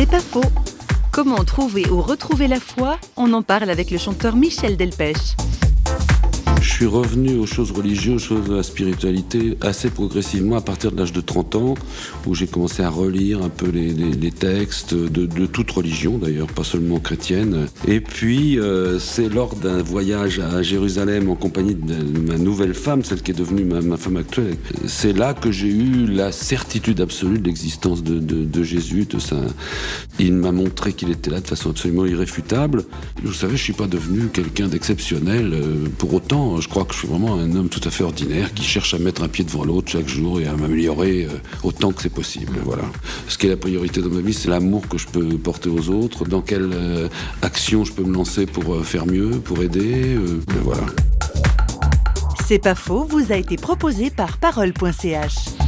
C'est pas faux. Comment trouver ou retrouver la foi? On en parle avec le chanteur Michel Delpech. Je suis revenu aux choses religieuses, aux choses de la spiritualité assez progressivement à partir de l'âge de 30 ans, où j'ai commencé à relire un peu les, textes de, toute religion d'ailleurs, pas seulement chrétienne. Et puis euh, c'est lors d'un voyage à Jérusalem en compagnie de ma nouvelle femme, celle qui est devenue ma, femme actuelle, c'est là que j'ai eu la certitude absolue de l'existence de, Jésus, de ça. Il m'a montré qu'il était là de façon absolument irréfutable. Vous savez, je suis pas devenu quelqu'un d'exceptionnel euh, pour autant je crois que je suis vraiment un homme tout à fait ordinaire qui cherche à mettre un pied devant l'autre chaque jour et à m'améliorer euh, autant que c'est possible. Voilà. Ce qui est la priorité dans ma vie, c'est l'amour que je peux porter aux autres, dans quelle euh, action je peux me lancer pour euh, faire mieux, pour aider. voilà. C'est pas faux, vous a été proposé par parole.ch.